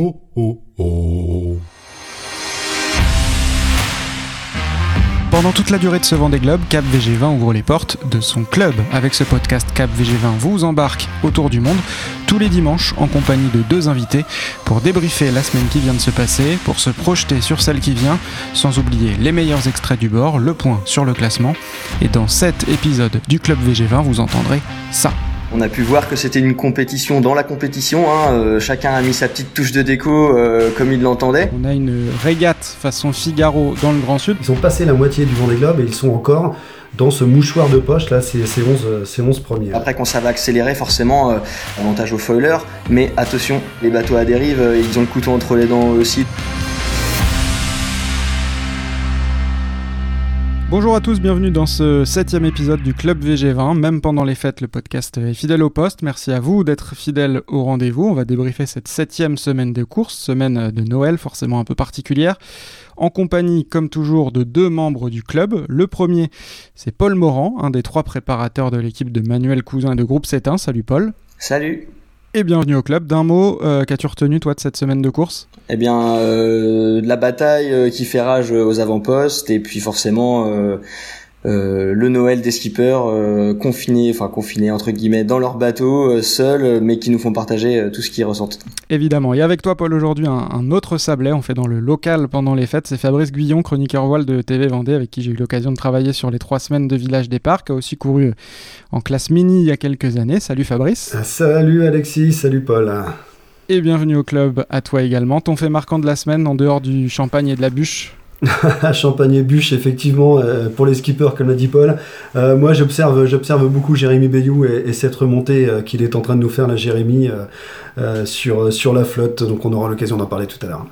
oh, oh, oh. Pendant toute la durée de ce Vendée Globe, Cap VG20 ouvre les portes de son club. Avec ce podcast, Cap VG20 vous embarque autour du monde tous les dimanches en compagnie de deux invités pour débriefer la semaine qui vient de se passer, pour se projeter sur celle qui vient, sans oublier les meilleurs extraits du bord, le point sur le classement. Et dans cet épisode du Club VG20, vous entendrez ça. On a pu voir que c'était une compétition dans la compétition. Hein. Euh, chacun a mis sa petite touche de déco euh, comme il l'entendait. On a une régate façon Figaro dans le Grand Sud. Ils ont passé la moitié du Vendée Globe et ils sont encore dans ce mouchoir de poche là, c'est 11, 11 premiers. Après quand ça va accélérer, forcément, euh, avantage aux foilers. Mais attention, les bateaux à dérive, ils ont le couteau entre les dents aussi. Bonjour à tous, bienvenue dans ce septième épisode du Club VG20. Même pendant les fêtes, le podcast est fidèle au poste. Merci à vous d'être fidèles au rendez-vous. On va débriefer cette septième semaine de course, semaine de Noël forcément un peu particulière, en compagnie, comme toujours, de deux membres du club. Le premier, c'est Paul Morand, un des trois préparateurs de l'équipe de Manuel Cousin de Groupe 7-1. Salut Paul. Salut et bienvenue au club. D'un mot, euh, qu'as-tu retenu toi de cette semaine de course? Eh bien, euh, la bataille euh, qui fait rage aux avant-postes et puis forcément euh, le Noël des skippers euh, confinés, enfin confinés entre guillemets dans leur bateau, euh, seuls, mais qui nous font partager tout ce qu'ils ressentent. Évidemment. Et avec toi, Paul, aujourd'hui, un, autre sablé, on fait dans le local pendant les fêtes. C'est Fabrice Guillon, chroniqueur voile de TV Vendée, avec qui j'ai eu l'occasion de travailler sur les trois semaines de Village des Parcs, qui a aussi couru en classe mini il y a quelques années. Salut Fabrice. Salut Alexis, salut Paul. Et bienvenue au club à toi également. Ton fait marquant de la semaine en dehors du champagne et de la bûche? Champagne et bûche, effectivement, euh, pour les skippers, comme l'a dit Paul. Euh, moi, j'observe, j'observe beaucoup Jérémy Bayou et, cette remontée euh, qu'il est en train de nous faire, la Jérémy, sur, sur la flotte. Donc, on aura l'occasion d'en parler tout à l'heure.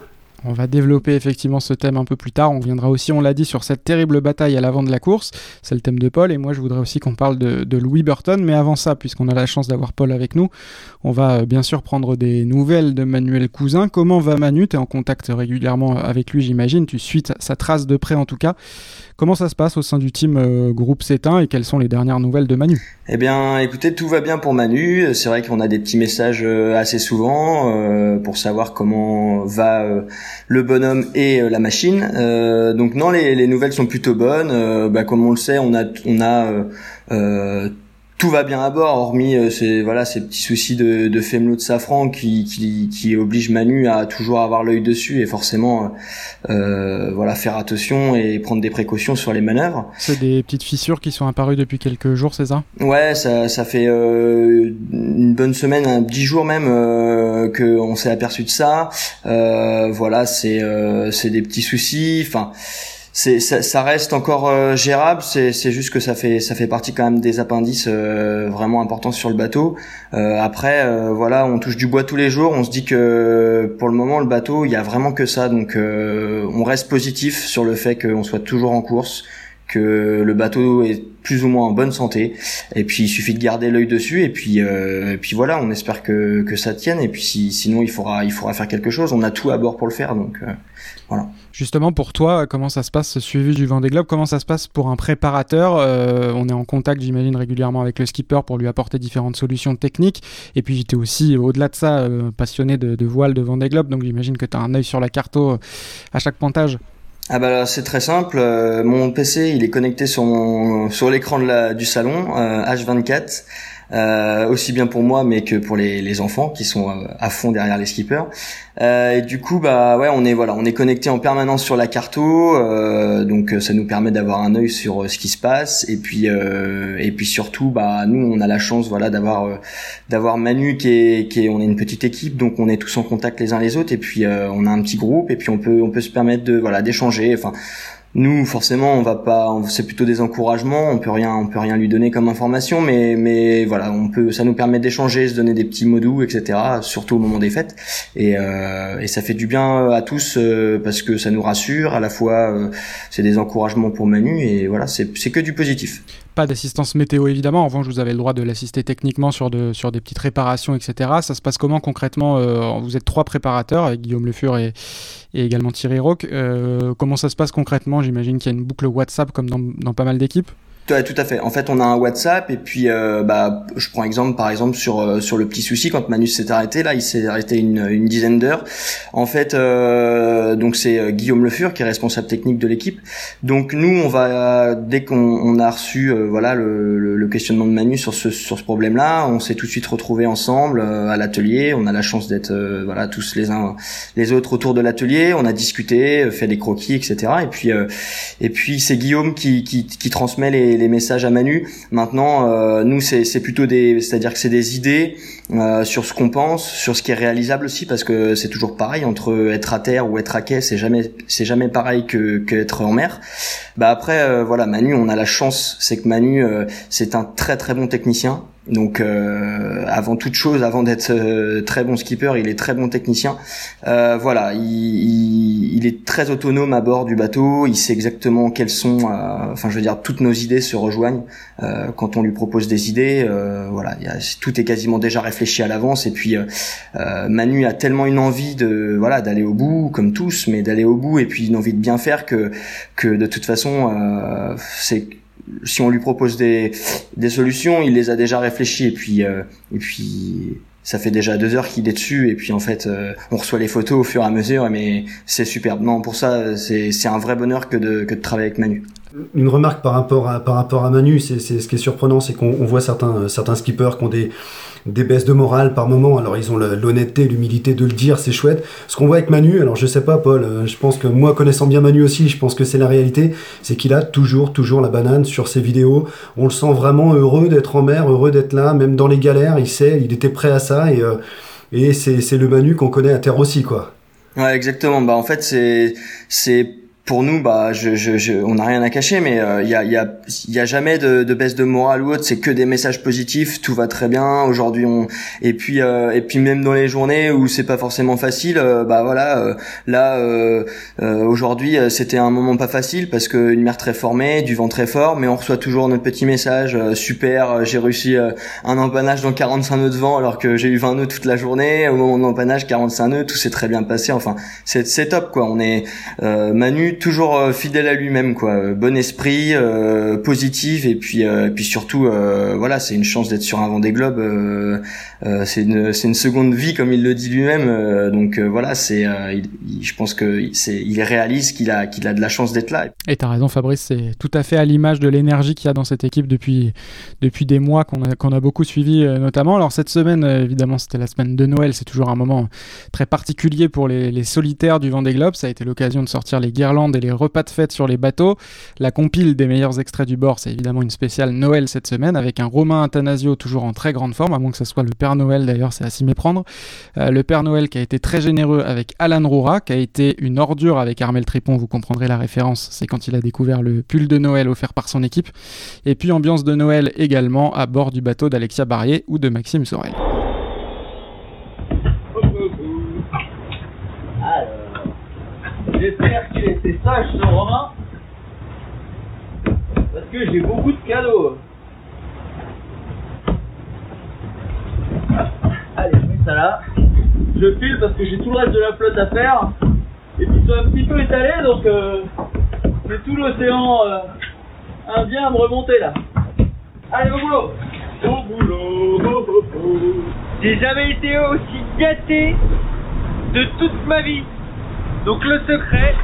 On va développer effectivement ce thème un peu plus tard. On viendra aussi, on l'a dit, sur cette terrible bataille à l'avant de la course. C'est le thème de Paul. Et moi, je voudrais aussi qu'on parle de, Louis Burton. Mais avant ça, puisqu'on a la chance d'avoir Paul avec nous, on va euh, bien sûr prendre des nouvelles de Manuel Cousin. Comment va Manu? Tu es en contact régulièrement avec lui, j'imagine. Tu suis sa trace de près en tout cas. Comment ça se passe au sein du team euh, groupe C1 et quelles sont les dernières nouvelles de Manu? Eh bien, écoutez, tout va bien pour Manu. C'est vrai qu'on a des petits messages euh, assez souvent euh, pour savoir comment va le bonhomme et la machine. donc non, les, les, nouvelles sont plutôt bonnes. Bah, comme on le sait, on a on a tout va bien à bord, hormis euh, ces voilà ces petits soucis de, de fémelot de safran qui, qui, qui obligent Manu à toujours avoir l'œil dessus et forcément euh, euh, voilà faire attention et prendre des précautions sur les manœuvres. C'est des petites fissures qui sont apparues depuis quelques jours, c'est ça? Ouais, ça, ça fait euh, une bonne semaine, un dix jours même euh, que on s'est aperçu de ça. voilà, c'est c'est des petits soucis. Enfin c'est ça, ça, reste encore euh, gérable. C'est juste que ça fait ça fait partie quand même des appendices euh, vraiment importants sur le bateau. Euh, après, voilà, on touche du bois tous les jours. On se dit que pour le moment, le bateau, il y a vraiment que ça. Donc, on reste positif sur le fait qu'on soit toujours en course, que le bateau est plus ou moins en bonne santé. Et puis il suffit de garder l'œil dessus. Et puis, et puis voilà, on espère que, que ça tienne. Et puis si, sinon il faudra il faudra faire quelque chose. On a tout à bord pour le faire. Donc voilà. Justement, pour toi, comment ça se passe ce suivi du Vendée Globe? Comment ça se passe pour un préparateur? Euh, On est en contact, j'imagine, régulièrement avec le skipper pour lui apporter différentes solutions techniques. Et puis, j'étais aussi, au-delà de ça, euh, passionné de, voile de Vendée Globe. Donc, j'imagine que tu as un œil sur la carto euh, à chaque pontage. Ah bah c'est très simple. mon PC il est connecté sur mon sur l'écran du salon H24. Euh, aussi bien pour moi mais que pour les, les enfants qui sont euh, à fond derrière les skippers. Euh, et du coup bah ouais on est voilà on est connecté en permanence sur la carto. Euh, donc ça nous permet d'avoir un œil sur ce qui se passe. Et puis et puis surtout bah nous on a la chance voilà d'avoir d'avoir Manu qui est qui est on est une petite équipe. Donc on est tous en contact les uns les autres. Et puis on a un petit groupe. Et puis on peut on peut se permettre de voilà d'échanger. Enfin nous, forcément, on va pas, c'est plutôt des encouragements. On peut rien, on peut rien lui donner comme information, mais mais voilà, on peut, ça nous permet d'échanger, se donner des petits mots doux, etc. Surtout au moment des fêtes, et, euh, et ça fait du bien à tous euh, parce que ça nous rassure. À la fois, euh, c'est des encouragements pour Manu, et voilà, c'est c'est que du positif pas d'assistance météo évidemment. En revanche, vous avez le droit de l'assister techniquement sur, de, sur des petites réparations, etc. Ça se passe comment concrètement euh, Vous êtes trois préparateurs avec Guillaume Le Fur et, également Thierry Rock. Euh, comment ça se passe concrètement? J'imagine qu'il y a une boucle WhatsApp comme dans pas mal d'équipes. Tout à fait. En fait, on a un WhatsApp et puis euh, bah je prends exemple par exemple sur euh, sur le petit souci quand Manu s'est arrêté là, il s'est arrêté une, une dizaine d'heures. En fait, euh, donc c'est euh, Guillaume Le Fur qui est responsable technique de l'équipe. Donc nous, on va dès qu'on on a reçu voilà le, le, le, questionnement de Manu sur ce sur ce problème-là, on s'est tout de suite retrouvés ensemble à l'atelier. On a la chance d'être voilà tous les uns les autres autour de l'atelier. On a discuté, fait des croquis, etc. Et puis et puis c'est Guillaume qui, qui qui transmet les les messages à Manu. Maintenant, euh, nous, c'est plutôt des, c'est-à-dire que c'est des idées euh, sur ce qu'on pense, sur ce qui est réalisable aussi, parce que c'est toujours pareil entre être à terre ou être à quai, c'est jamais, c'est jamais pareil que qu'être en mer. Bah après, euh, voilà, Manu, on a la chance, c'est que Manu, c'est un très très bon technicien. Donc euh, avant toute chose, avant d'être euh, très bon skipper, il est très bon technicien. Euh, voilà, il, il, il, est très autonome à bord du bateau. Il sait exactement quelles sont, euh, enfin je veux dire, toutes nos idées se rejoignent euh, quand on lui propose des idées. voilà, y a, tout est quasiment déjà réfléchi à l'avance. Et puis Manu a tellement une envie de, voilà, d'aller au bout, comme tous, mais d'aller au bout et puis une envie de bien faire que que de toute façon, c'est si on lui propose des, des solutions, il les a déjà réfléchies et puis euh, et puis ça fait déjà deux heures qu'il est dessus et puis en fait euh, on reçoit les photos au fur et à mesure mais c'est superbe. Non pour ça c'est c'est un vrai bonheur que de que de travailler avec Manu. Une remarque par rapport à par rapport à Manu, c'est ce qui est surprenant, c'est qu'on voit certains certains skippers qui ont des des baisses de morale par moment. Alors ils ont l'honnêteté, l'humilité de le dire, c'est chouette. Ce qu'on voit avec Manu, alors je sais pas Paul, euh, je pense que moi connaissant bien Manu aussi, je pense que c'est la réalité, c'est qu'il a toujours, toujours la banane sur ses vidéos. On le sent vraiment heureux d'être en mer, heureux d'être là, même dans les galères, il sait, il était prêt à ça et, euh, et c'est le Manu qu'on connaît à terre aussi quoi. Ouais, exactement. Bah en fait c'est c'est pour nous, bah, je, je, je on n'a rien à cacher, mais il euh, y, a, y, a, y a jamais de, de baisse de morale ou autre. C'est que des messages positifs. Tout va très bien. Aujourd'hui, on et puis euh, et puis même dans les journées où c'est pas forcément facile, euh, bah voilà. là, aujourd'hui, c'était un moment pas facile parce que une mer très formée, du vent très fort, mais on reçoit toujours notre petit message. super, j'ai réussi un empannage dans 45 nœuds de vent alors que j'ai eu 20 nœuds toute la journée. Au moment de l'empannage, 45 nœuds, tout s'est très bien passé. Enfin, c'est top quoi. On est Manu toujours euh, fidèle à lui-même quoi. Euh, bon esprit euh, positif et puis puis surtout voilà c'est une chance d'être sur un Vendée Globe c'est une c'est une seconde vie comme il le dit lui-même donc voilà c'est je pense que c'est il est réaliste qu'il a qu'il a de la chance d'être là. Et t'as raison Fabrice c'est tout à fait à l'image de l'énergie qu'il y a dans cette équipe depuis depuis des mois qu'on a qu'on a beaucoup suivi notamment. Alors cette semaine évidemment c'était la semaine de Noël c'est toujours un moment très particulier pour les, les solitaires du Vendée Globe. Ça a été l'occasion de sortir les guirlandes et les repas de fête sur les bateaux. La compile des meilleurs extraits du bord, c'est évidemment une spéciale Noël cette semaine avec un Romain Athanasio toujours en très grande forme, à moins que ce soit le Père Noël d'ailleurs, c'est à s'y méprendre. Euh, le Père Noël qui a été très généreux avec Alan Roura, qui a été une ordure avec Armel Tripon, vous comprendrez la référence, c'est quand il a découvert le pull de Noël offert par son équipe. Et puis ambiance de Noël également à bord du bateau d'Alexia Barrier ou de Maxime Sorel. Qu'il était sage ce Romain. Parce que j'ai beaucoup de cadeaux. Allez, je mets ça là. Je file parce que j'ai tout le reste de la flotte à faire. Et puis ils sont un petit peu étalés donc euh, c'est tout l'océan euh, Indien à me remonter là. Allez au boulot Au boulot J'ai jamais été aussi gâté de toute ma vie. Donc le secret,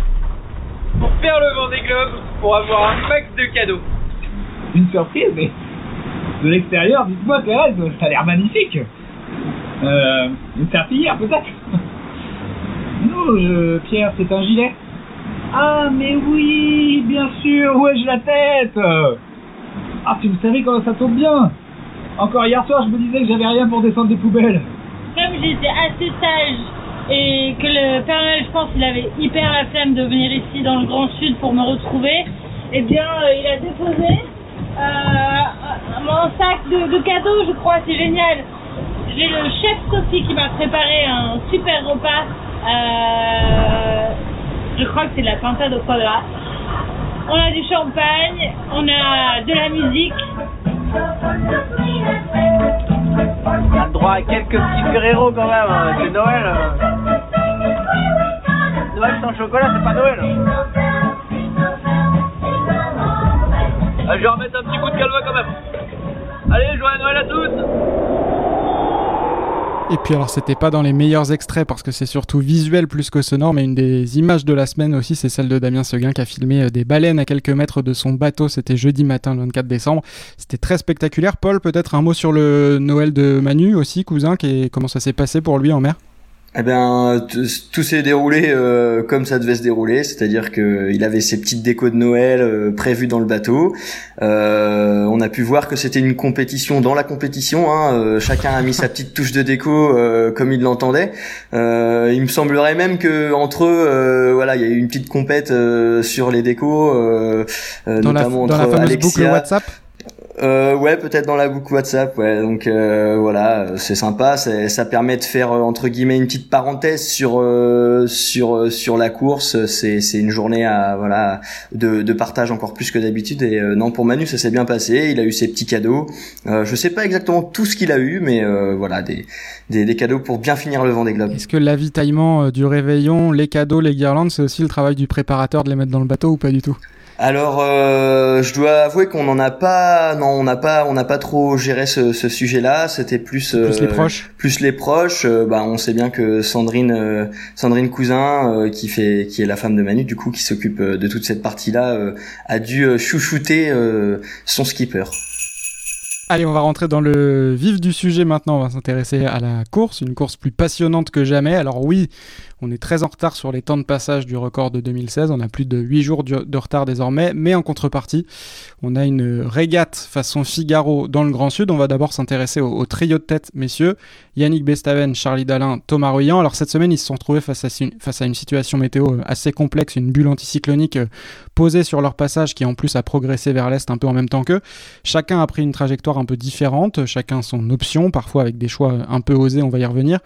pour faire le vent des globes, pour avoir un max de cadeaux. Une surprise, mais de l'extérieur, dites-moi Thérèse, ça a l'air magnifique. Euh, une serpillière peut-être Non, Pierre, c'est un gilet. Ah, mais oui, bien sûr, où ai-je la tête? Ah, tu vous savez comment ça tombe bien Encore hier soir, je me disais que j'avais rien pour descendre des poubelles. Comme j'étais assez sage et que le Père Noël, je pense, il avait hyper la flemme de venir ici dans le Grand Sud pour me retrouver, eh bien, euh, il a déposé euh, mon sac de, cadeaux, je crois, c'est génial. J'ai le chef Sophie qui m'a préparé un super repas. Euh, je crois que c'est de la pintade au quadra. On a du champagne, on a de la musique. On a le droit à quelques petits Ferrero quand même, hein. c'est Noël. Hein. Noël sans chocolat, c'est pas Noël. Je vais remettre un petit coup de calva quand même. Allez, joyeux Noël à toutes et puis alors c'était pas dans les meilleurs extraits parce que c'est surtout visuel plus que sonore, mais une des images de la semaine aussi c'est celle de Damien Seguin qui a filmé euh, des baleines à quelques mètres de son bateau, c'était jeudi matin le 24 décembre. C'était très spectaculaire. Paul, peut-être un mot sur le Noël de Manu aussi, cousin, qui comment ça s'est passé pour lui en mer? Eh bien, tout s'est déroulé euh, comme ça devait se dérouler, c'est-à-dire que il avait ses petites décos de Noël euh, prévues dans le bateau. Euh, on a pu voir que c'était une compétition dans la compétition. Hein, chacun a mis sa petite touche de déco comme il l'entendait. il me semblerait même que entre eux, voilà, il y a eu une petite compète sur les décos, notamment la, dans la fameuse boucle WhatsApp? Euh, ouais, peut-être dans la boucle WhatsApp. Ouais, donc euh, voilà, c'est sympa. Ça permet de faire euh, entre guillemets une petite parenthèse sur euh, sur euh, sur la course. C'est c'est une journée à voilà de, de partage encore plus que d'habitude. Et non, pour Manu, ça s'est bien passé. Il a eu ses petits cadeaux. je sais pas exactement tout ce qu'il a eu, mais voilà des, des, des cadeaux pour bien finir le vent des globes. Est-ce que l'avitaillement du réveillon, les cadeaux, les guirlandes, c'est aussi le travail du préparateur de les mettre dans le bateau ou pas du tout? Alors, euh, je dois avouer qu'on n'en a pas, non, on n'a pas, on n'a pas trop géré ce, ce sujet-là. C'était plus, plus les euh, proches. Plus les proches. Euh, bah, on sait bien que Sandrine, Sandrine Cousin, qui fait, qui est la femme de Manu, du coup, qui s'occupe de toute cette partie-là, a dû chouchouter son skipper. Allez, on va rentrer dans le vif du sujet maintenant. On va s'intéresser à la course, une course plus passionnante que jamais. Alors oui, on est très en retard sur les temps de passage du record de 2016. On a plus de 8 jours de retard désormais. Mais en contrepartie, on a une régate façon Figaro dans le Grand Sud. On va d'abord s'intéresser au, trio de tête, messieurs. Yannick Bestaven, Charlie Dalin, Thomas Ruyant. Alors cette semaine, ils se sont retrouvés face à, une, situation météo assez complexe, une bulle anticyclonique euh, posée sur leur passage qui en plus a progressé vers l'est un peu en même temps qu'eux. Chacun a pris une trajectoire un peu différente, chacun son option, parfois avec des choix un peu osés, on va y revenir.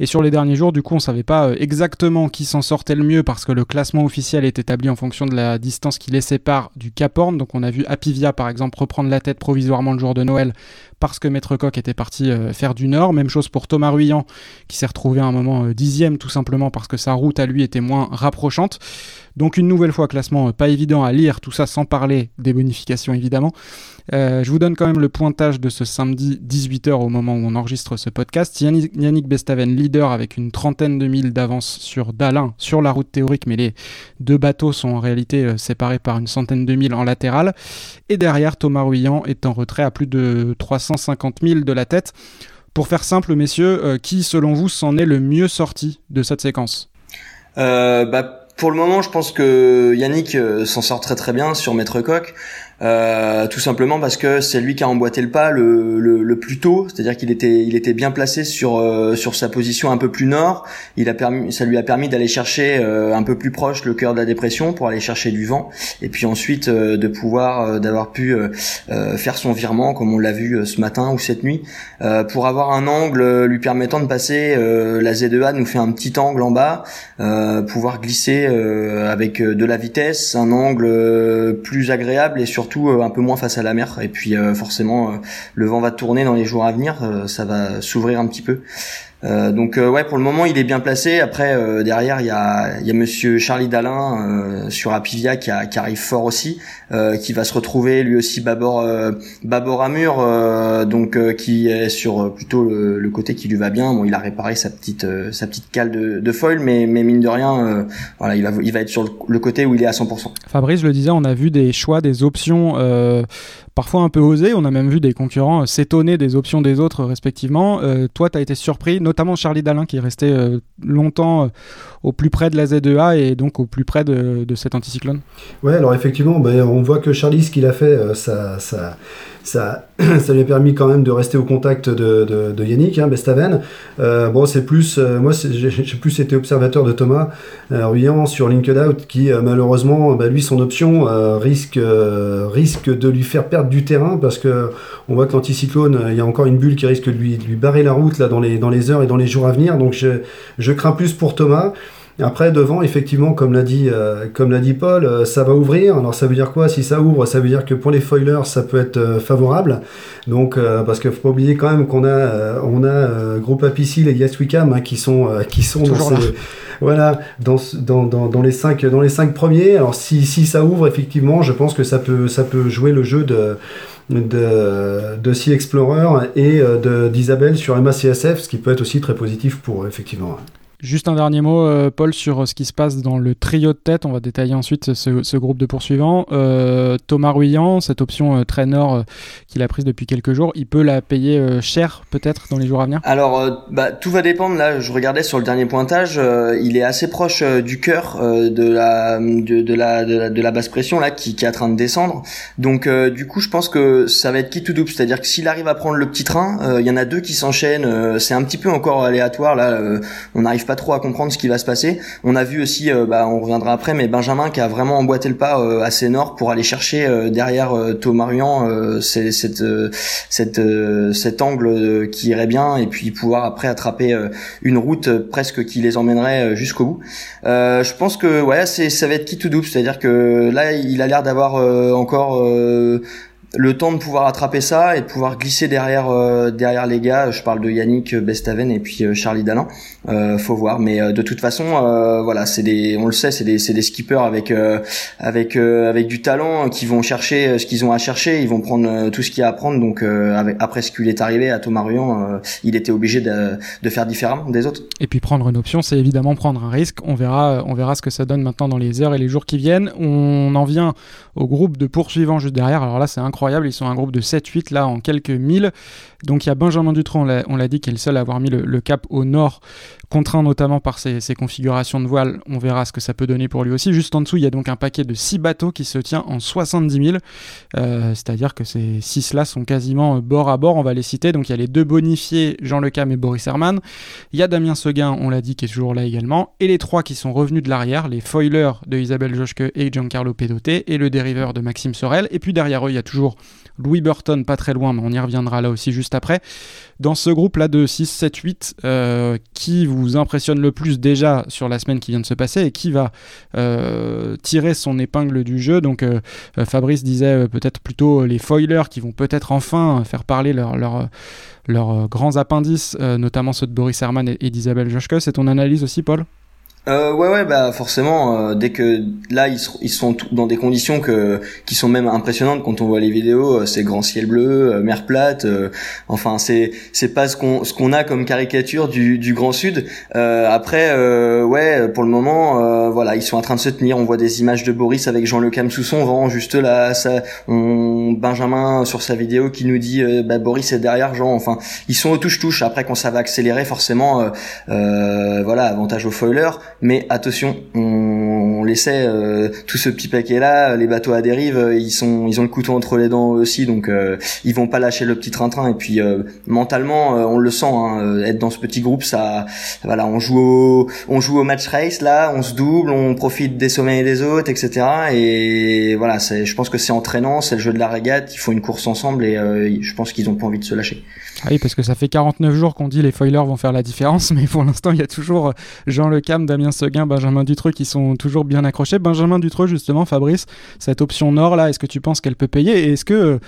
Et sur les derniers jours, du coup, on savait pas euh, exactement qui s'en sortait le mieux parce que le classement officiel est établi en fonction de la distance qui les sépare du Cap Horn. Donc on a vu Apivia, par exemple, reprendre la tête provisoirement le jour de Noël parce que Maître Coq était parti euh, faire du nord. Même chose pour Thomas Ruyant qui s'est retrouvé à un moment euh, dixième tout simplement parce que sa route à lui était moins rapprochante. Donc une nouvelle fois classement pas évident à lire, tout ça sans parler des bonifications évidemment. Euh, je vous donne quand même le pointage de ce samedi 18h au moment où on enregistre ce podcast. Yannick, Bestaven leader avec une trentaine de milles d'avance sur Dalin sur la route théorique, mais les deux bateaux sont en réalité euh, séparés par une centaine de milles en latéral. Et derrière, Thomas Ruyant est en retrait à plus de 350 milles de la tête. Pour faire simple, messieurs, euh, qui selon vous s'en est le mieux sorti de cette séquence? Bah, pour le moment, je pense que Yannick s'en sort très très bien sur Maître Coq. Euh, tout simplement parce que c'est lui qui a emboîté le pas le, le, plus tôt, c'est-à-dire qu'il était il était bien placé sur euh, sur sa position un peu plus nord. Il a permis, ça lui a permis d'aller chercher euh, un peu plus proche le cœur de la dépression pour aller chercher du vent et puis ensuite de pouvoir d'avoir pu faire son virement comme on l'a vu ce matin ou cette nuit pour avoir un angle lui permettant de passer la Z2A nous fait un petit angle en bas, pouvoir glisser avec de la vitesse, un angle plus agréable et surtout euh, un peu moins face à la mer. Et puis euh, forcément, euh, le vent va tourner dans les jours à venir, ça va s'ouvrir un petit peu. Euh, donc ouais, pour le moment, il est bien placé. Après, derrière, il y a, y a Monsieur Charlie Dalin sur Apivia qui, qui, arrive fort aussi, qui va se retrouver lui aussi bâbord, bâbord à mur, donc qui est sur plutôt le, côté qui lui va bien. Bon, il a réparé sa petite sa petite cale de, de foil, mais, mais mine de rien, voilà, il va il va être sur le, côté où il est à 100%. Fabrice, je le disais, on a vu des choix, des options parfois un peu osé. On a même vu des concurrents euh, s'étonner des options des autres respectivement. Euh, toi, tu as été surpris, notamment Charlie Dalin qui est resté euh, longtemps au plus près de la Z2A et donc au plus près de, de cet anticyclone. Ouais, alors effectivement, ben, on voit que Charlie, ce qu'il a fait, ça, ça, ça, ça lui a permis quand même de rester au contact de, Yannick hein, Bestaven. Euh, bon, c'est plus, euh, moi, j'ai plus été observateur de Thomas euh, Ruyant sur LinkedOut, qui malheureusement, bah, lui, son option risque, risque de lui faire perdre du terrain parce que on voit que l'anticyclone, il y a encore une bulle qui risque de lui, barrer la route là dans les, dans les heures et dans les jours à venir. Donc, je crains plus pour Thomas. Après, devant, effectivement, comme l'a dit, euh, comme l'a dit Paul, euh, ça va ouvrir. Alors, ça veut dire quoi? Si ça ouvre, ça veut dire que pour les foilers, ça peut être euh, favorable. Donc, parce qu'il faut pas oublier quand même qu'on a, on a Groupe Apicil et Yes hein, qui sont, qui sont dans, voilà, dans, dans, dans, dans, les cinq, dans les cinq premiers. Alors, si, si ça ouvre, effectivement, je pense que ça peut, ça peut jouer le jeu de de, de Sea Explorer et d'Isabelle sur MACSF, ce qui peut être aussi très positif pour eux, effectivement. Juste un dernier mot, euh, Paul, sur euh, ce qui se passe dans le trio de tête. On va détailler ensuite ce, groupe de poursuivants. Euh, Thomas Ruyant, cette option traîneur qu'il a prise depuis quelques jours, il peut la payer cher peut-être dans les jours à venir? Alors, bah, tout va dépendre. Là, je regardais sur le dernier pointage, il est assez proche du cœur de, la, de, la, de, la, basse pression là qui, qui, est en train de descendre. Donc, du coup, je pense que ça va être qui tout double. C'est-à-dire que s'il arrive à prendre le petit train, il y en a deux qui s'enchaînent. c'est un petit peu encore aléatoire là. on n'arrive pas trop à comprendre ce qui va se passer. On a vu aussi, euh, bah, on reviendra après, mais Benjamin qui a vraiment emboîté le pas euh, assez nord pour aller chercher euh, derrière Thomas cette, cette, cet angle qui irait bien et puis pouvoir après attraper une route presque qui les emmènerait jusqu'au bout. je pense que ouais, ça va être qui tout double, c'est-à-dire que là il a l'air d'avoir encore le temps de pouvoir attraper ça et de pouvoir glisser derrière euh, derrière les gars. Je parle de Yannick Bestaven et puis euh, Charlie Dalin. Euh, faut voir, mais euh, de toute façon, voilà, c'est des, on le sait, c'est des, c'est des skippers avec avec avec du talent qui vont chercher ce qu'ils ont à chercher. Ils vont prendre tout ce qu'il y a à prendre. Donc après ce qui lui est arrivé à Thomas Ruyant, il était obligé de, de faire différemment des autres. Et puis prendre une option, c'est évidemment prendre un risque. On verra, on verra ce que ça donne maintenant dans les heures et les jours qui viennent. On en vient au groupe de poursuivants juste derrière. Alors là, c'est incroyable. Ils sont un groupe de 7-8 là en quelques milles. Donc il y a Benjamin Dutron, on l'a dit, qui est le seul à avoir mis le, cap au nord, contraint notamment par ses, configurations de voile. On verra ce que ça peut donner pour lui aussi. Juste en dessous, il y a donc un paquet de 6 bateaux qui se tient en 70 000. Euh, c'est-à-dire que ces 6 là sont quasiment euh, bord à bord. On va les citer. Donc il y a les deux bonifiés, Jean Lecam et Boris Herman. Il y a Damien Seguin, on l'a dit, qui est toujours là également. Et les trois qui sont revenus de l'arrière, les foilers de Isabelle Joschke et Giancarlo Pedoté et le dériveur de Maxime Sorel. Et puis derrière eux, il y a toujours Louis Burton, pas très loin, mais on y reviendra là aussi juste après. Dans ce groupe-là de 6, 7, 8, qui vous impressionne le plus déjà sur la semaine qui vient de se passer et qui va euh, tirer son épingle du jeu? Donc euh, euh, Fabrice disait peut-être plutôt les foilers qui vont peut-être enfin faire parler leurs leur, grands appendices, notamment ceux de Boris Herman et, et d'Isabelle Joschke. C'est ton analyse aussi, Paul? Euh, ouais ouais bah forcément euh, dès que là ils, ils sont dans des conditions que qui sont même impressionnantes. Quand on voit les vidéos euh, c'est grand ciel bleu euh, mer plate enfin c'est c'est pas ce qu'on ce qu'on a comme caricature du, du grand sud. Après ouais pour le moment voilà ils sont en train de se tenir. On voit des images de Boris avec Jean Le Cam sous son vent juste là ça on Benjamin sur sa vidéo qui nous dit bah Boris est derrière Jean. Enfin ils sont au touche touche après quand ça va accélérer forcément voilà avantage au foiler mais attention, on, laissait euh, tout ce petit paquet là, les bateaux à dérive, euh, ils sont, ils ont le couteau entre les dents aussi, donc euh, ils vont pas lâcher le petit train-train. Et puis mentalement, on le sent, hein, être dans ce petit groupe, ça, voilà, on joue au, on joue au match race là, on se double, on profite des sommets des autres, etc. Et voilà, je pense que c'est entraînant, c'est le jeu de la régate, il faut une course ensemble et je pense qu'ils ont pas envie de se lâcher. Ah oui, parce que ça fait 49 jours qu'on dit les foilers vont faire la différence, mais pour l'instant, il y a toujours Jean Le Cam, Damien Benjamin Dutreux qui sont toujours bien accrochés. Benjamin Dutreux, justement, Fabrice, cette option nord là, est-ce que tu penses qu'elle peut payer? Est-ce que euh,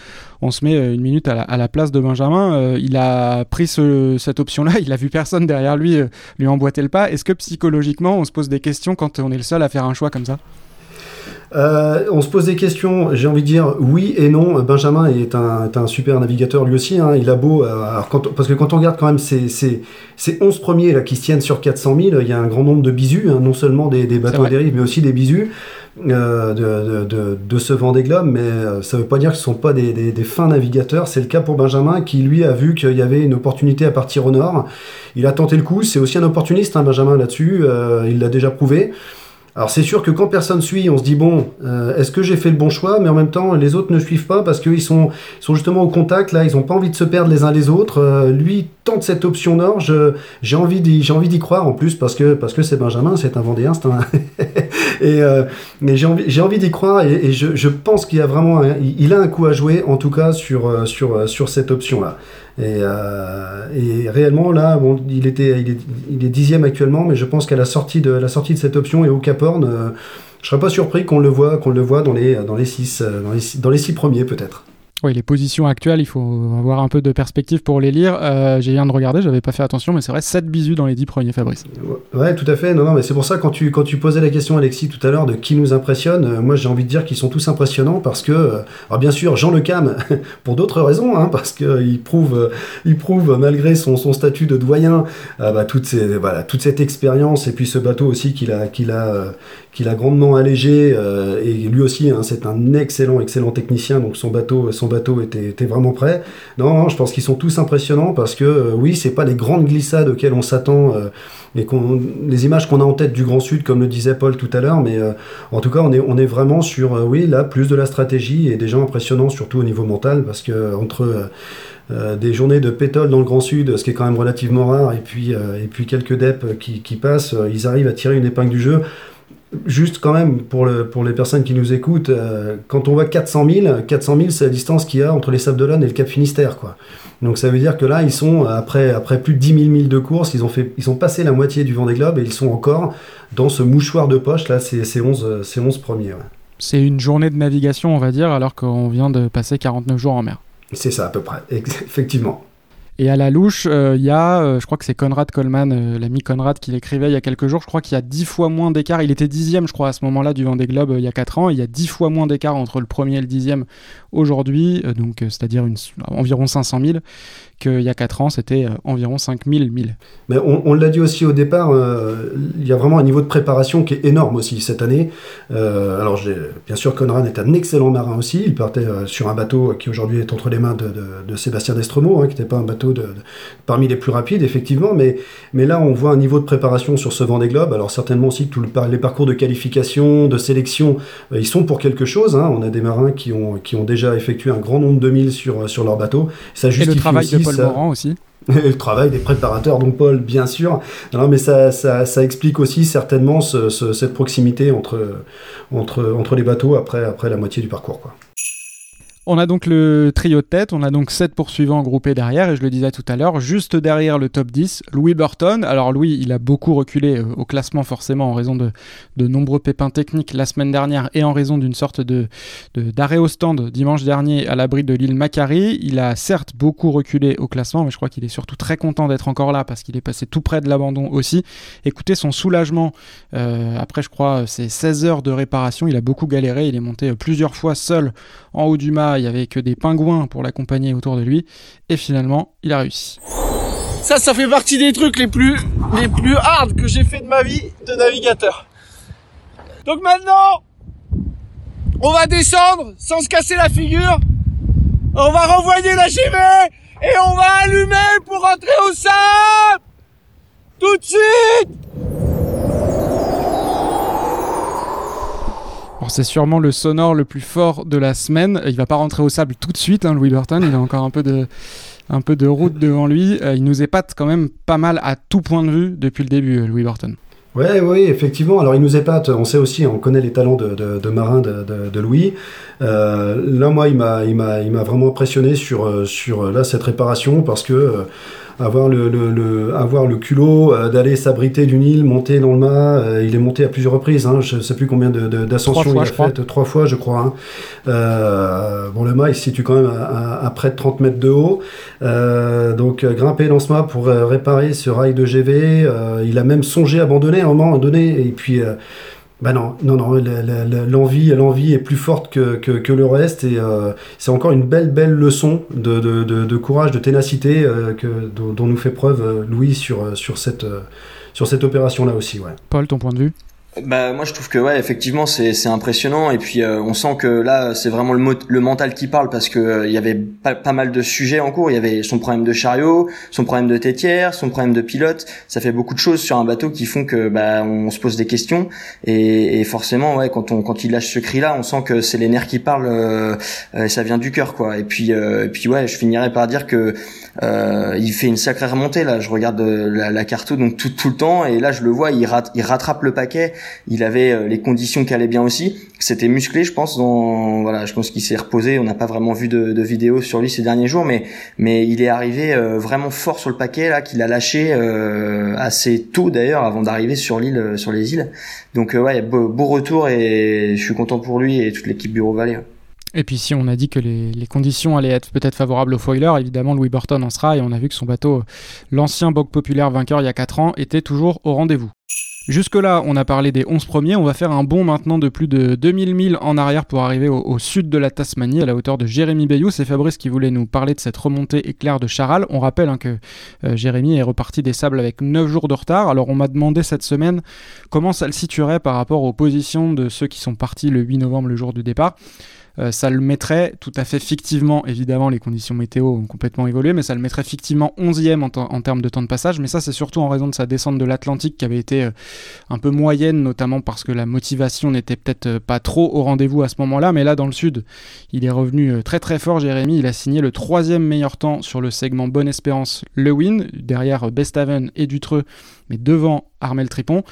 on se met euh, une minute à la, place de Benjamin euh, Il a pris cette option là, il a vu personne derrière lui lui emboîter le pas. Est-ce que psychologiquement, on se pose des questions quand on est le seul à faire un choix comme ça? Euh, on se pose des questions, j'ai envie de dire oui et non. Benjamin est un, un super navigateur lui aussi. Hein. Il a beau. Euh, alors quand, parce que quand on regarde quand même ces, ces, ces 11 premiers là, qui se tiennent sur 400 000, il y a un grand nombre de bisous, hein. non seulement des, des bateaux à dérive, mais aussi des bisous. Euh, de, de, de, ce Vendée Globe, mais ça ne veut pas dire que ce ne sont pas des, des, des fins navigateurs. C'est le cas pour Benjamin qui, lui, a vu qu'il y avait une opportunité à partir au nord. Il a tenté le coup. C'est aussi un opportuniste, hein, Benjamin, là-dessus. il l'a déjà prouvé. Alors c'est sûr que quand personne suit, on se dit bon, euh, est-ce que j'ai fait le bon choix? Mais en même temps, les autres ne suivent pas parce qu'ils sont, sont justement au contact là, ils n'ont pas envie de se perdre les uns les autres. Euh, lui tente cette option nord, j'ai envie d'y, croire en plus parce que parce que c'est Benjamin, c'est un Vendéen, c'est un et euh, mais j'ai envie envie d'y croire et, je, je, pense qu'il y a vraiment il a un coup à jouer en tout cas sur sur sur cette option là. Et, euh, et, réellement, là, bon, il, était, il, est, il est dixième actuellement, mais je pense qu'à la sortie de, la sortie de cette option et au Cap Horn, je euh, je serais pas surpris qu'on le voit, qu'on le voit dans les, dans les six, euh, dans les, dans les six premiers peut-être. Oui, les positions actuelles, il faut avoir un peu de perspective pour les lire. Euh, j'ai viens de regarder, j'avais pas fait attention, mais c'est vrai, 7 bisous dans les 10 premiers, Fabrice. Ouais, tout à fait. Non, mais c'est pour ça, quand tu, quand tu posais la question, Alexis, tout à l'heure, de qui nous impressionne, euh, moi j'ai envie de dire qu'ils sont tous impressionnants parce que, euh, alors bien sûr, Jean Le Cam, pour d'autres raisons, hein, parce qu'il prouve, il prouve, malgré son, son statut de doyen, bah, toute, voilà, toute cette expérience et puis ce bateau aussi qu'il a, qu'il a, qu'il a grandement allégé. et lui aussi, hein, c'est un excellent, excellent technicien, donc son bateau, son bateau était, était vraiment prêt. Non, non, je pense qu'ils sont tous impressionnants parce que euh, oui, c'est pas les grandes glissades auxquelles on s'attend euh, et qu'on, les images qu'on a en tête du Grand Sud, comme le disait Paul tout à l'heure, mais euh, en tout cas, on est, on est vraiment sur, oui, là, plus de la stratégie et des gens impressionnants, surtout au niveau mental, parce que entre des journées de pétole dans le Grand Sud, ce qui est quand même relativement rare, et puis, et puis quelques DEP qui, qui passent, ils arrivent à tirer une épingle du jeu juste quand même, pour, le, pour les personnes qui nous écoutent, euh, quand on voit 400 000, 400 000 c'est la distance qu'il y a entre les Sables d'Olonne et le Cap Finistère. Quoi. Donc ça veut dire que là, ils sont, après, après plus de 10 000 milles de course, ils ont, fait, ils ont passé la moitié du Vendée Globe et ils sont encore dans ce mouchoir de poche, là, c'est 11, 11 premiers. C'est une journée de navigation, on va dire, alors qu'on vient de passer 49 jours en mer. C'est ça à peu près, effectivement. Et à la louche, il euh, y a, euh, je crois que c'est Conrad Coleman, euh, l'ami Conrad, qui l'écrivait il y a quelques jours. Je crois qu'il y a dix fois moins d'écart. Il était dixième, je crois, à ce moment-là du Vendée Globe il y a quatre ans. il y a dix fois moins d'écart entre le premier et le dixième aujourd'hui, donc c'est-à-dire environ 500 000 qu'il y a 4 ans, c'était euh, environ 5000 milles. Mais on, l'a dit aussi au départ, euh, il y a vraiment un niveau de préparation qui est énorme aussi cette année. Euh, alors, bien sûr, Conrad est un excellent marin aussi. Il partait sur un bateau qui aujourd'hui est entre les mains de, Sébastien Destromo, hein, qui n'était pas un bateau de, parmi les plus rapides, effectivement. Mais, mais là, on voit un niveau de préparation sur ce vent des globes. Alors, certainement aussi que les parcours de qualification, de sélection, ils sont pour quelque chose. Hein. On a des marins qui ont, qui ont déjà effectué un grand nombre de milles sur, sur leur bateau. Ça justifie Et le travail aussi Paul Morand aussi. le travail des préparateurs, donc Paul, bien sûr. Non, mais ça, ça, ça explique aussi certainement cette proximité entre, entre, entre les bateaux après, après la moitié du parcours. Quoi. On a donc le trio de tête, on a donc 7 poursuivants groupés derrière, et je le disais tout à l'heure, juste derrière le top 10, Louis Burton. Alors Louis, il a beaucoup reculé euh, au classement forcément en raison de, nombreux pépins techniques la semaine dernière et en raison d'une sorte de, d'arrêt au stand dimanche dernier à l'abri de l'île Macquarie. Il a certes beaucoup reculé au classement, mais je crois qu'il est surtout très content d'être encore là parce qu'il est passé tout près de l'abandon aussi. Écoutez son soulagement, euh, après je crois c'est 16 heures de réparation, il a beaucoup galéré, il est monté plusieurs fois seul en haut du mât, il y avait que des pingouins pour l'accompagner autour de lui, et finalement, il a réussi. Ça, ça fait partie des trucs les plus, les plus hard que j'ai fait de ma vie de navigateur. Donc maintenant, on va descendre sans se casser la figure. On va renvoyer la GV et on va allumer pour rentrer au sable. Tout de suite c'est sûrement le sonore le plus fort de la semaine. Il va pas rentrer au sable tout de suite, hein, Louis Burton. Il a encore un peu de, un peu de route devant lui. Euh, il nous épate quand même pas mal à tout point de vue depuis le début, euh, Louis Burton. Oui, oui, effectivement. Alors, il nous épate. On sait aussi, on connaît les talents de, de, marin de, Louis. Euh, là, moi, il m'a, il m'a, il m'a vraiment impressionné sur, sur là cette réparation parce que avoir le, le, avoir le culot euh, d'aller s'abriter d'une île, monter dans le mât. Euh, il est monté à plusieurs reprises. Hein, je ne sais plus combien d'ascensions il a fait. Trois fois, je crois. Hein. Euh, bon, le mât, il se situe quand même à, près de 30 mètres de haut. donc, grimper dans ce mât pour réparer ce rail de GV. il a même songé abandonner à un moment donné. Et puis ben non, non, non, l'envie, est plus forte que, le reste et euh, c'est encore une belle, belle leçon de, courage, de ténacité euh, dont, nous fait preuve euh, Louis sur, cette, opération-là aussi. Paul, ton point de vue? Bah moi je trouve que ouais effectivement c'est c'est impressionnant. Et puis euh, on sent que là c'est vraiment le le mental qui parle parce que euh, il y avait pas, pas mal de sujets en cours. Il y avait son problème de chariot son problème de tétière son problème de pilote. Ça fait beaucoup de choses sur un bateau qui font que bah on se pose des questions. Et, et forcément ouais quand on quand il lâche ce cri là on sent que c'est les nerfs qui parlent euh, ça vient du cœur quoi. Et puis et puis ouais je finirais par dire que il fait une sacrée remontée là. Je regarde la, la carte donc tout tout le temps. Et là je le vois il rattrape le paquet il avait euh, les conditions qui allaient bien aussi. C'était musclé, je pense. Voilà, je pense qu'il s'est reposé. On n'a pas vraiment vu de, de vidéos sur lui ces derniers jours, mais mais il est arrivé euh, vraiment fort sur le paquet là, qu'il a lâché euh, assez tôt d'ailleurs, avant d'arriver sur l'île, sur les îles. Donc ouais, beau, beau, retour et je suis content pour lui et toute l'équipe Bureau Vallée. Et puis si on a dit que les, conditions allaient être peut-être favorables au foiler, évidemment Louis Burton en sera et on a vu que son bateau, l'ancien Bog populaire vainqueur il y a 4 ans, était toujours au rendez-vous. Jusque-là, on a parlé des 11 premiers. On va faire un bond maintenant de plus de 2000 milles en arrière pour arriver au, sud de la Tasmanie, à la hauteur de Jérémy Bayou. C'est Fabrice qui voulait nous parler de cette remontée éclair de Charal. On rappelle hein, que euh, Jérémy est reparti des sables avec 9 jours de retard. Alors, on m'a demandé cette semaine comment ça le situerait par rapport aux positions de ceux qui sont partis le 8 novembre, le jour du départ. Euh, ça le mettrait tout à fait fictivement, évidemment les conditions météo ont complètement évolué, mais ça le mettrait fictivement 11e en, termes de temps de passage, mais ça c'est surtout en raison de sa descente de l'Atlantique qui avait été euh, un peu moyenne, notamment parce que la motivation n'était peut-être euh, pas trop au rendez-vous à ce moment-là, mais là dans le sud, il est revenu très très fort Jérémy, il a signé le troisième meilleur temps sur le segment Bonne Espérance Lewin, derrière Bestaven et Dutreux, mais devant Armel Tripon.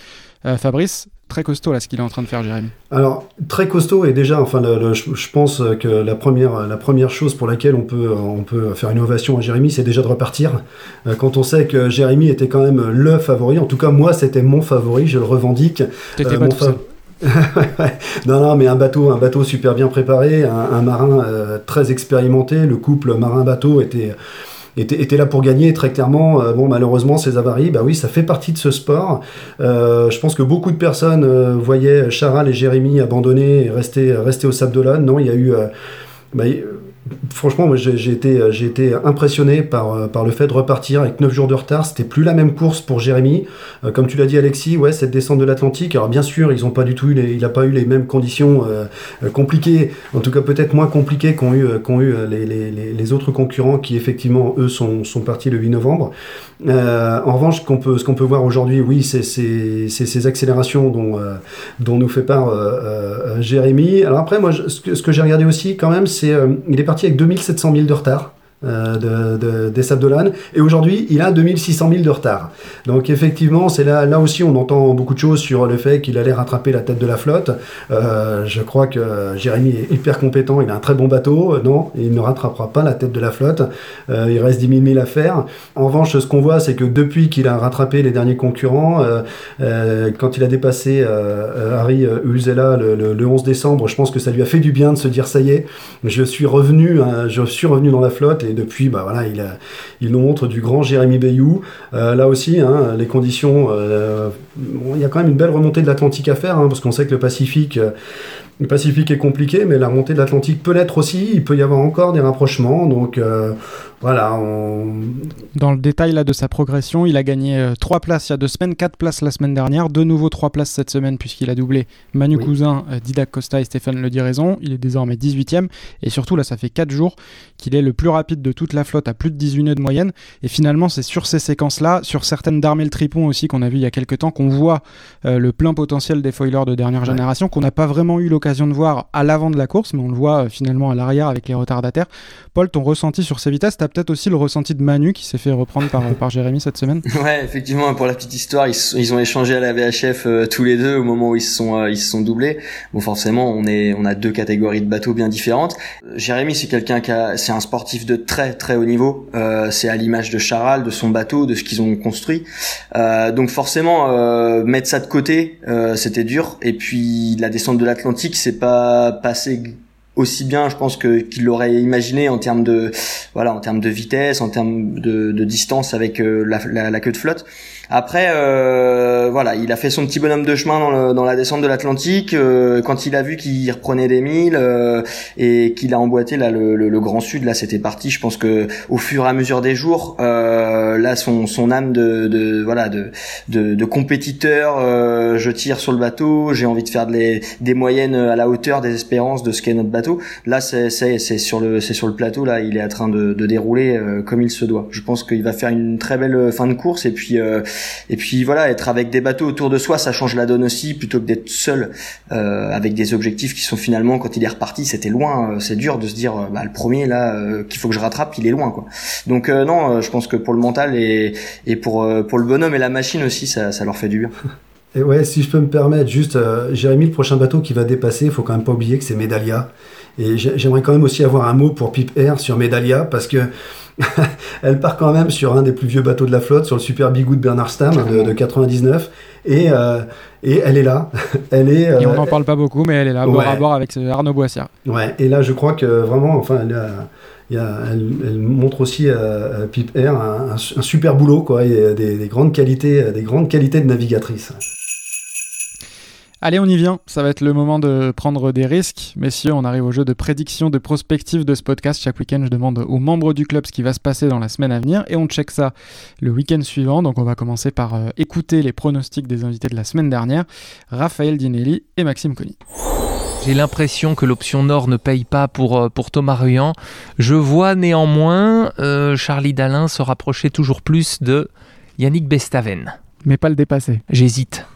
Fabrice, très costaud là ce qu'il est en train de faire Jérémy. Alors très costaud et déjà enfin je, pense que la première la première chose pour laquelle on peut on peut faire une ovation à Jérémy c'est déjà de repartir euh, quand on sait que Jérémy était quand même le favori en tout cas moi c'était mon favori je le revendique. T'étais euh, pas non, non, mais un bateau, un bateau super bien préparé, un, marin euh, très expérimenté. Le couple marin-bateau était, était, là pour gagner très clairement. Euh, bon, malheureusement, ces avaries, bah oui, ça fait partie de ce sport. Euh, je pense que beaucoup de personnes euh, voyaient Charal et Jérémy abandonner et rester, rester au Sable d'Olonne. Non, il y a eu. Bah, franchement, moi, j'ai été, j'ai été impressionné par, euh, par le fait de repartir avec 9 jours de retard. C'était plus la même course pour Jérémy. Euh, comme tu l'as dit, Alexis, ouais, cette descente de l'Atlantique. Alors, bien sûr, ils ont pas du tout eu il n'a pas eu les mêmes conditions euh, compliquées, en tout cas peut-être moins compliquées qu'ont eu, qu'ont eu les, les, les, autres concurrents qui, effectivement, eux, sont, sont partis le 8 novembre. en revanche, ce qu'on peut, voir aujourd'hui, oui, c'est ces accélérations dont, dont nous fait part Jérémy. Alors après, moi, ce que, que j'ai regardé aussi, quand même, c'est il est parti avec 2700 milles de retard. Euh, de, des Sables d'Olonne. Et aujourd'hui, il a 2600 000 de retard. Donc effectivement, c'est là, là aussi, on entend beaucoup de choses sur le fait qu'il allait rattraper la tête de la flotte. Euh, je crois que Jérémy est hyper compétent, il a un très bon bateau. Non, il ne rattrapera pas la tête de la flotte. Euh, il reste 10 000 milles à faire. En revanche, ce qu'on voit, c'est que depuis qu'il a rattrapé les derniers concurrents, quand il a dépassé Harry Ulzela le, 11 décembre, je pense que ça lui a fait du bien de se dire ça y est, je suis revenu, hein, je suis revenu dans la flotte depuis, bah voilà, il, nous montre du grand Jérémy Bayou. Euh, là aussi, hein, les conditions, euh, il y a quand même une belle remontée de l'Atlantique à faire, hein, parce qu'on sait que le Pacifique, le Pacifique est compliqué, mais la remontée de l'Atlantique peut l'être aussi. Il peut y avoir encore des rapprochements. Donc voilà. Dans le détail là, de sa progression, il a gagné 3 places il y a deux semaines, 4 places la semaine dernière, de nouveau 3 places cette semaine puisqu'il a doublé Manu Cousin, Didac Costa et Stéphane Le Diraison. Il est désormais 18ème. Et surtout, là, ça fait 4 jours qu'il est le plus rapide de toute la flotte à plus de 18 nœuds de moyenne. Et finalement, c'est sur ces séquences-là, sur certaines d'armées le tripon aussi qu'on a vu il y a quelques temps, qu'on voit euh, le plein potentiel des foilers de dernière génération, qu'on n'a pas vraiment eu l'occasion de voir à l'avant de la course, mais on le voit euh, finalement à l'arrière avec les retardataires. Paul, ton ressenti sur ces vitesses, tu as peut-être aussi le ressenti de Manu qui s'est fait reprendre par, par Jérémy cette semaine? Ouais, effectivement, pour la petite histoire, ils, ont échangé à la VHF euh, tous les deux au moment où ils se sont, ils se sont doublés. Bon, forcément, on, est, on a deux catégories de bateaux bien différentes. Jérémy, c'est quelqu'un qui a, c'est un sportif de très très haut niveau. Euh, c'est à l'image de Charal, de son bateau, de ce qu'ils ont construit. Euh, donc forcément, euh, mettre ça de côté, c'était dur. Et puis la descente de l'Atlantique, c'est pas passé aussi bien, je pense qu'il l'aurait imaginé en termes de voilà, en termes de vitesse, en termes de, distance avec la, la, queue de flotte. Après, euh, voilà, il a fait son petit bonhomme de chemin dans, dans la descente de l'Atlantique. Euh, quand il a vu qu'il reprenait des milles euh, et qu'il a emboîté là le, le, Grand Sud, là c'était parti. Je pense que au fur et à mesure des jours, euh, là son, son âme de, de voilà de, de, de compétiteur, euh, je tire sur le bateau, j'ai envie de faire des, des moyennes à la hauteur des espérances de ce qu'est notre bateau. Là c'est sur le c'est sur le plateau là, il est en train de, de dérouler comme il se doit. Je pense qu'il va faire une très belle fin de course et puis et puis voilà, être avec des bateaux autour de soi, ça change la donne aussi, plutôt que d'être seul euh, avec des objectifs qui sont finalement, quand il est reparti, c'était loin. Euh, c'est dur de se dire, euh, bah, le premier là, qu'il faut que je rattrape, il est loin quoi. Donc non, je pense que pour le mental et, et pour pour le bonhomme et la machine aussi, ça, ça leur fait du bien. Et ouais, si je peux me permettre, juste, Jérémy, le prochain bateau qui va dépasser, il faut quand même pas oublier que c'est Medalia. Et j'aimerais quand même aussi avoir un mot pour Pip Air sur Medalia, parce que elle part quand même sur un des plus vieux bateaux de la flotte, sur le Super Bigou de Bernard Stam de, 99. Et, et elle est là. elle est, et on n'en parle pas beaucoup, mais elle est là, bord à bord avec Arnaud Boissière. Ouais, et là, je crois que vraiment, enfin, elle, elle, montre aussi à, Pip Air un, super boulot, quoi. A des, des, grandes qualités, des grandes qualités de navigatrice. Allez, on y vient. Ça va être le moment de prendre des risques. Messieurs, on arrive au jeu de prédiction, de prospective de ce podcast. Chaque week-end, je demande aux membres du club ce qui va se passer dans la semaine à venir et on check ça le week-end suivant. Donc, on va commencer par euh, écouter les pronostics des invités de la semaine dernière, Raphaël Dinelli et Maxime Conny. J'ai l'impression que l'option Nord ne paye pas pour, euh, pour Thomas Ruyant. Je vois néanmoins euh, Charlie Dalin se rapprocher toujours plus de Yannick Bestaven. Mais pas le dépasser. J'hésite.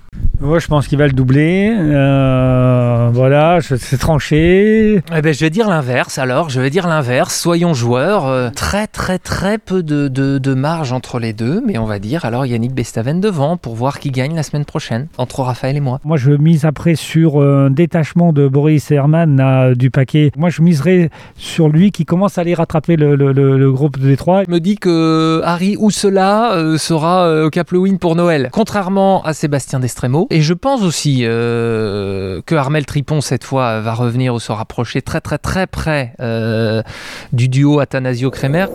Moi, je pense qu'il va le doubler. Euh, voilà, c'est tranché. Eh ben, je vais dire l'inverse alors. Je vais dire l'inverse. Soyons joueurs. Euh, très, très, très peu de, de, marge entre les deux. Mais on va dire alors Yannick Bestaven devant pour voir qui gagne la semaine prochaine entre Raphaël et moi. Moi, je mise après sur un détachement de Boris Herman du paquet. Moi, je miserai sur lui qui commence à aller rattraper le, le, groupe de Détroit. Il me dit que Harry ou cela euh, sera au Cap pour Noël. Contrairement à Sébastien Destré et je pense aussi euh, que Armel Tripon, cette fois, va revenir ou se rapprocher très très très près euh, du duo Athanasio-Kremer.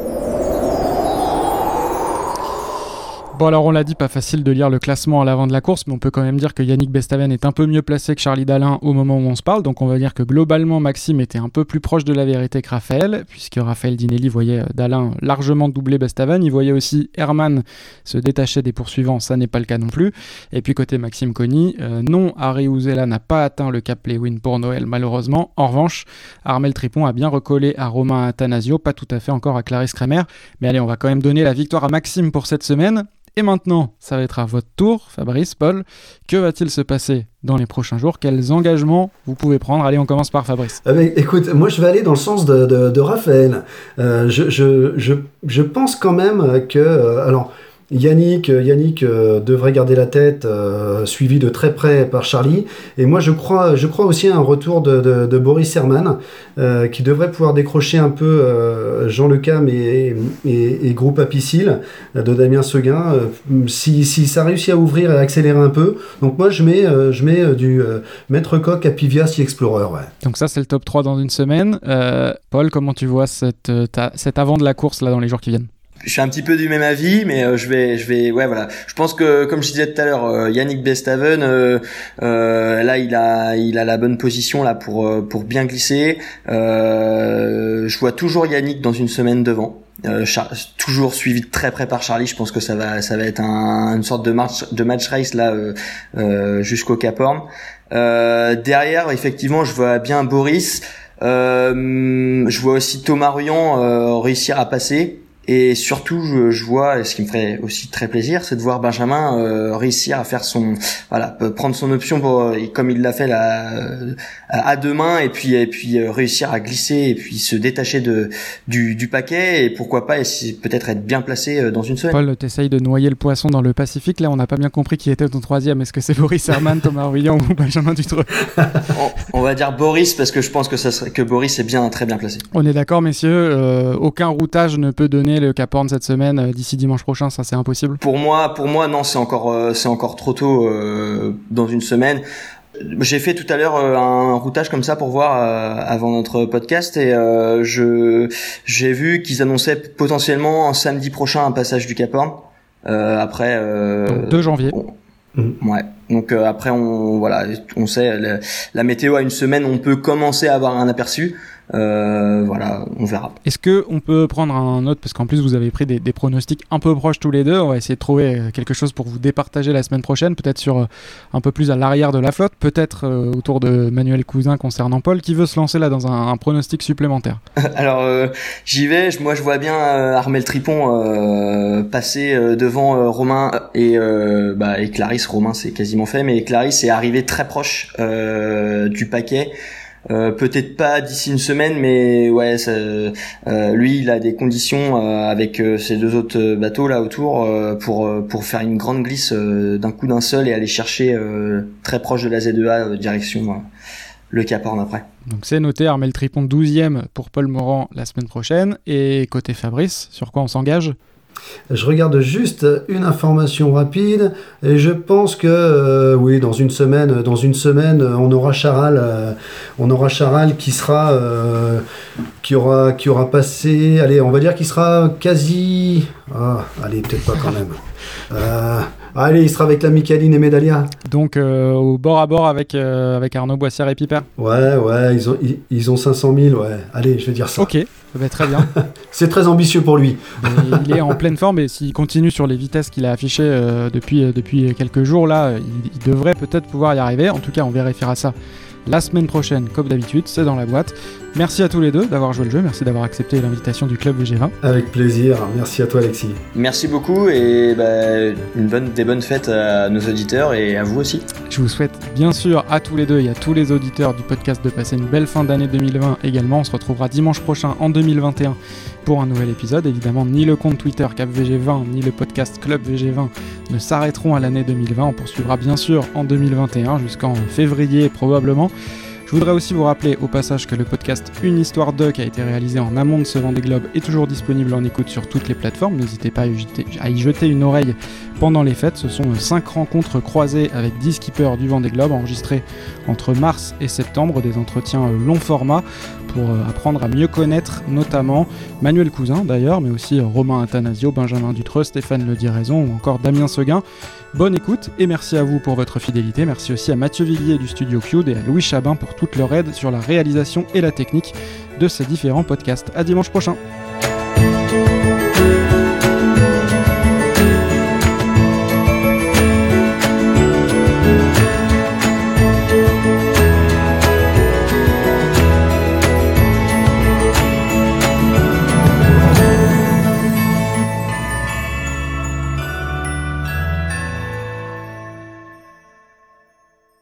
Bon alors on l'a dit, pas facile de lire le classement à l'avant de la course, mais on peut quand même dire que Yannick Bestaven est un peu mieux placé que Charlie Dalin au moment où on se parle, donc on va dire que globalement Maxime était un peu plus proche de la vérité que Raphaël, puisque Raphaël Dinelli voyait euh, Dalin largement doubler Bestaven, il voyait aussi Herman se détacher des poursuivants, ça n'est pas le cas non plus, et puis côté Maxime Conny, euh, non, Harry Ouzela n'a pas atteint le cap Lewin pour Noël malheureusement, en revanche, Armel Tripon a bien recollé à Romain Athanasio, pas tout à fait encore à Clarisse Kremer, mais allez on va quand même donner la victoire à Maxime pour cette semaine, et maintenant, ça va être à votre tour, Fabrice, Paul. Que va-t-il se passer dans les prochains jours? Quels engagements vous pouvez prendre? Allez, on commence par Fabrice. Ah, écoute, moi je vais aller dans le sens de, Raphaël. Euh, je, je, je, pense quand même que... Euh, alors, Yannick, euh, Yannick euh, devrait garder la tête, euh, suivi de très près par Charlie. Et moi, je crois, je crois aussi à un retour de, Boris Herman, qui devrait pouvoir décrocher un peu Jean Le Cam et, et, Groupe Apicile de Damien Seguin, si, si, ça réussit à ouvrir et à accélérer un peu. Donc moi, je mets, je mets du Maître Coq à Pivias Explorer. Ouais. Donc ça, c'est le top 3 dans une semaine. Paul, comment tu vois cette, cet avant de la course là dans les jours qui viennent? Je suis un petit peu du même avis, mais euh, je vais, je vais, ouais, voilà. Je pense que, comme je disais tout à l'heure, euh, Yannick Bestaven, euh, là, il a, il a la bonne position là pour pour bien glisser. je vois toujours Yannick dans une semaine devant. toujours suivi de très près par Charlie. Je pense que ça va, ça va être un, une sorte de match, de match race là jusqu'au Cap Horn. derrière, effectivement, je vois bien Boris. je vois aussi Thomas Ruyant réussir à passer. Et surtout, je, je, vois, et ce qui me ferait aussi très plaisir, c'est de voir Benjamin euh, réussir à faire son, voilà, prendre son option pour, euh, comme il l'a fait là, euh, à deux mains, et puis et puis réussir à glisser et puis se détacher de du, du paquet, et pourquoi pas, et peut-être être bien placé dans une semaine. Paul, t'essayes de noyer le poisson dans le Pacifique. Là, on n'a pas bien compris qui était ton troisième. Est-ce que c'est Boris Herman, Thomas Ruyant ou Benjamin Dutreux? On, on, va dire Boris parce que je pense que ça serait que Boris est bien très bien placé. On est d'accord, messieurs. aucun routage ne peut donner le Cap Horn cette semaine euh, d'ici dimanche prochain Ça, c'est impossible. Pour moi, pour moi, non, c'est encore, euh, c'est encore trop tôt euh, dans une semaine. J'ai fait tout à l'heure un routage comme ça pour voir avant notre podcast et je j'ai vu qu'ils annonçaient potentiellement samedi prochain un passage du Cap Horn. après. Donc 2 janvier. Ouais. Donc après on voilà on sait la, la, météo à une semaine on peut commencer à avoir un aperçu. Euh, voilà, on verra. Est-ce que on peut prendre un autre parce qu'en plus vous avez pris des, pronostics un peu proches tous les deux. On va essayer de trouver euh, quelque chose pour vous départager la semaine prochaine, peut-être sur euh, un peu plus à l'arrière de la flotte, peut-être autour de Manuel Cousin concernant Paul, qui veut se lancer là dans un, pronostic supplémentaire. Alors j'y vais. Moi je vois bien Armel Tripon passer devant Romain et, bah, et Clarisse. Romain c'est quasiment fait, mais Clarisse est arrivé très proche du paquet. Euh, peut-être pas d'ici une semaine, mais ouais, ça, euh, lui, il a des conditions euh, avec ces deux autres bateaux là autour pour pour faire une grande glisse d'un coup d'un seul et aller chercher très proche de la Z2A direction le Cap Horn après. Donc c'est noté, Armel Tripon 12e pour Paul Morand la semaine prochaine. Et côté Fabrice, sur quoi on s'engage? Je regarde juste une information rapide et je pense que euh, oui, dans une semaine, dans une semaine, on aura Charal, euh, on aura Charal qui sera, euh, qui aura, qui aura passé, allez, on va dire qu'il sera quasi, ah, allez, peut-être pas quand même. Allez, il sera avec la Michaeline et Medalia. Donc euh, au bord à bord avec, euh, avec Arnaud Boissière et Piper. Ouais, ouais, ils ont, ils, ils ont 500 000, ouais. Allez, je vais dire ça. Ok, bah, très bien. C'est très ambitieux pour lui. Il est en pleine forme et s'il continue sur les vitesses qu'il a affichées euh, depuis, euh, depuis quelques jours, là, euh, il, il devrait peut-être pouvoir y arriver. En tout cas, on vérifiera ça la semaine prochaine, comme d'habitude, c'est dans la boîte. Merci à tous les deux d'avoir joué le jeu, merci d'avoir accepté l'invitation du club VG20. Avec plaisir. Merci à toi, Alexis. Merci beaucoup et bah, une bonne, des bonnes fêtes à nos auditeurs et à vous aussi. Je vous souhaite bien sûr à tous les deux et à tous les auditeurs du podcast de passer une belle fin d'année 2020 également. On se retrouvera dimanche prochain en 2021 pour un nouvel épisode. Évidemment, ni le compte Twitter CapVG20 ni le podcast Club VG20 ne s'arrêteront à l'année 2020. On poursuivra bien sûr en 2021 jusqu'en février probablement. Je voudrais aussi vous rappeler au passage que le podcast Une Histoire 2 qui a été réalisé en amont de ce Vendée Globe est toujours disponible en écoute sur toutes les plateformes. N'hésitez pas à y jeter une oreille pendant les fêtes. Ce sont 5 rencontres croisées avec 10 skippers du Vendée Globe enregistrées entre mars et septembre, des entretiens euh, long format pour euh, apprendre à mieux connaître notamment Manuel Cousin d'ailleurs, mais aussi euh, Romain Athanasio, Benjamin Dutreux, Stéphane Le Diraison ou encore Damien Seguin. Bonne écoute et merci à vous pour votre fidélité. Merci aussi à Mathieu Villiers du studio Cube et à Louis Chabin pour toute leur aide sur la réalisation et la technique de ces différents podcasts. À dimanche prochain.